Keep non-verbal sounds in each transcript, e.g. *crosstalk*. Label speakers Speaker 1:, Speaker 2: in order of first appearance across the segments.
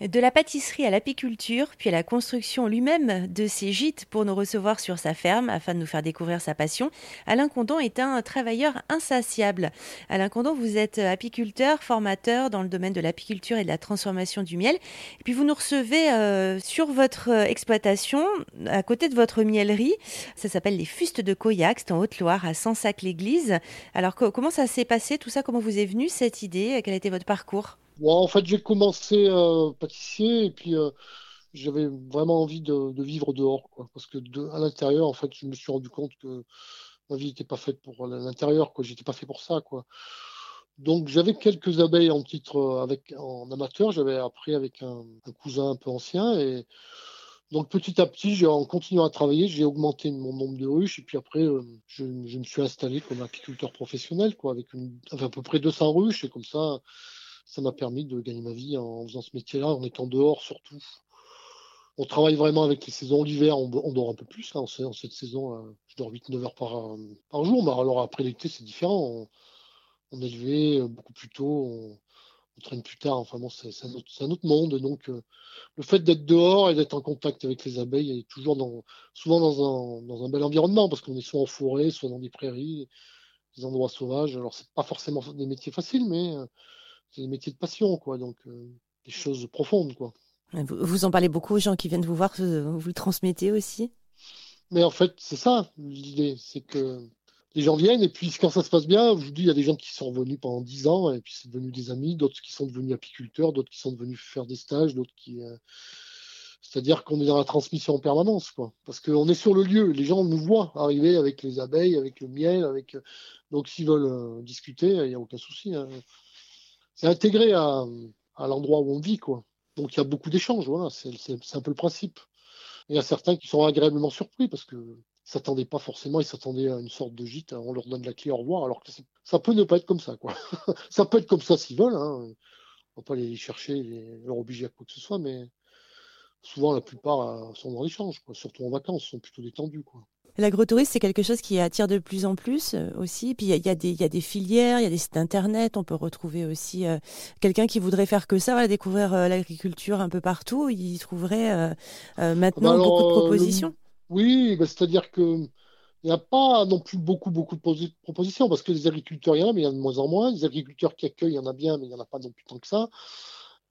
Speaker 1: De la pâtisserie à l'apiculture, puis à la construction lui-même de ses gîtes pour nous recevoir sur sa ferme afin de nous faire découvrir sa passion, Alain Condon est un travailleur insatiable. Alain Condon, vous êtes apiculteur, formateur dans le domaine de l'apiculture et de la transformation du miel. Et puis vous nous recevez euh, sur votre exploitation, à côté de votre miellerie. Ça s'appelle les Fustes de c'est en Haute-Loire, à Sansac-l'Église. Alors comment ça s'est passé tout ça? Comment vous est venue cette idée? Quel a été votre parcours?
Speaker 2: En fait, j'ai commencé euh, pâtissier et puis euh, j'avais vraiment envie de, vivre dehors, quoi. Parce que à l'intérieur, en fait, je me suis rendu compte que ma vie n'était pas faite pour l'intérieur, quoi. J'étais pas fait pour ça, quoi. Donc j'avais quelques abeilles en titre euh, avec en amateur, j'avais appris avec un, cousin un peu ancien et donc petit à petit, en continuant à travailler, j'ai augmenté mon nombre de ruches et puis après je, me suis installé comme apiculteur professionnel quoi avec à peu près 200 ruches et comme ça ça m'a permis de gagner ma vie en faisant ce métier-là, en étant dehors surtout. On travaille vraiment avec les saisons. L'hiver, on, dort un peu plus. Hein, en, cette saison, euh, je dors 8-9 heures par, par, jour. Mais alors après l'été, c'est différent. On, est levé euh, beaucoup plus tôt, on, traîne plus tard. Enfin bon, c'est un, autre monde. Donc euh, le fait d'être dehors et d'être en contact avec les abeilles est toujours dans, souvent dans un, dans un bel environnement parce qu'on est soit en forêt, soit dans des prairies, des endroits sauvages. Alors c'est pas forcément des métiers faciles, mais c'est des métiers de passion, quoi. Donc, euh, des choses profondes, quoi.
Speaker 1: Vous en parlez beaucoup aux gens qui viennent vous voir, vous le transmettez aussi?
Speaker 2: Mais en fait, c'est ça l'idée, c'est que les gens viennent et puis quand ça se passe bien, je vous dis, il y a des gens qui sont revenus pendant 10 ans et puis c'est devenu des amis, d'autres qui sont devenus apiculteurs, d'autres qui sont devenus faire des stages, d'autres qui. Euh, c'est-à-dire qu'on est dans la transmission en permanence, quoi. Parce qu'on est sur le lieu, les gens nous voient arriver avec les abeilles, avec le miel, avec. Donc s'ils veulent euh, discuter, il n'y a aucun souci. Hein c'est intégré à, l'endroit où on vit, quoi. Donc il y a beaucoup d'échanges, voilà, c'est un peu le principe. Il y a certains qui sont agréablement surpris parce que s'attendaient pas forcément, ils s'attendaient à une sorte de gîte, on leur donne la clé au revoir, alors que ça peut ne pas être comme ça, quoi. *laughs* ça peut être comme ça s'ils veulent, hein. on va pas les chercher, les, leur obliger à quoi que ce soit, mais souvent la plupart euh, sont dans l'échange, surtout en vacances, sont plutôt détendus, quoi.
Speaker 1: L'agrotourisme, c'est quelque chose qui attire de plus en plus euh, aussi. Puis il y, y, a des filières, il y a des sites internet. On peut retrouver aussi euh, quelqu'un qui voudrait faire que ça, voilà, découvrir euh, l'agriculture un peu partout. Il trouverait maintenant bah beaucoup de propositions.
Speaker 2: Oui, bah, c'est-à-dire que il n'y a pas non plus beaucoup, beaucoup de propositions parce que les agriculteurs, il y en a, mais il y en a de moins en moins. Les agriculteurs qui accueillent, il y en a bien, mais il n'y en a pas non plus tant que ça.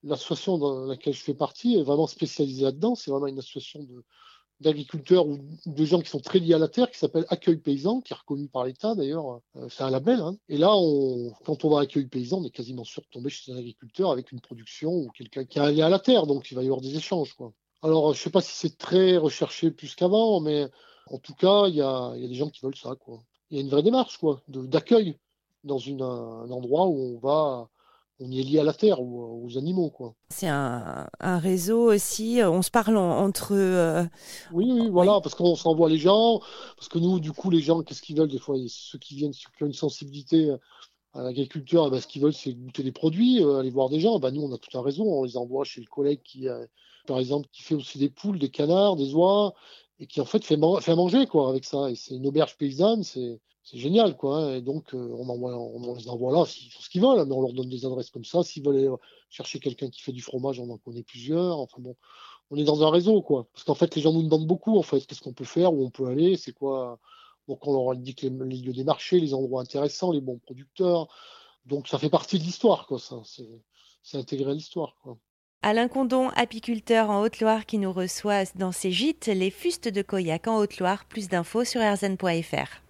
Speaker 2: L'association dans laquelle je fais partie est vraiment spécialisée là-dedans. C'est vraiment une association de, d'agriculteurs ou de gens qui sont très liés à la terre, qui s'appelle Accueil Paysan, qui est reconnu par l'État d'ailleurs. Euh, c'est un label. Hein. Et là, quand on va à Accueil Paysan, on est quasiment sûr de tomber chez un agriculteur avec une production ou quelqu'un qui est lié à la terre, donc il va y avoir des échanges. Alors, je ne sais pas si c'est très recherché plus qu'avant, mais en tout cas, il y a, a, des gens qui veulent ça. Il y a une vraie démarche quoi, d'accueil dans un endroit où on va on y est lié à la terre ou aux animaux. quoi.
Speaker 1: C'est un, réseau aussi, on se parle entre... Euh,
Speaker 2: oui, oui, voilà, parce qu'on s'envoie les gens, parce que nous, du coup, les gens, qu'est-ce qu'ils veulent des fois Ceux qui viennent, ceux qui ont une sensibilité à l'agriculture, eh ben, ce qu'ils veulent, c'est goûter des produits, euh, aller voir des gens. Ben, nous, on a tout un réseau, on les envoie chez le collègue qui, par exemple, qui fait aussi des poules, des canards, des oies, et qui en fait fait, manger quoi avec ça. Et c'est une auberge paysanne, c'est génial, quoi. Hein. Et donc, euh, on, envoie, on les envoie là, s'ils font ce qu'ils veulent, hein, mais on leur donne des adresses comme ça. S'ils veulent aller chercher quelqu'un qui fait du fromage, on en connaît plusieurs. Enfin bon, on est dans un réseau, quoi. Parce qu'en fait, les gens nous demandent beaucoup, en fait, qu'est-ce qu'on peut faire, où on peut aller, c'est quoi. Donc, on leur indique les, les, lieux des marchés, les endroits intéressants, les bons producteurs. Donc, ça fait partie de l'histoire, quoi, ça. C'est intégré à l'histoire, quoi.
Speaker 1: Alain Condon, apiculteur en Haute-Loire, qui nous reçoit dans ses gîtes, les fustes de Coyac en Haute-Loire. Plus d'infos sur rzn.fr.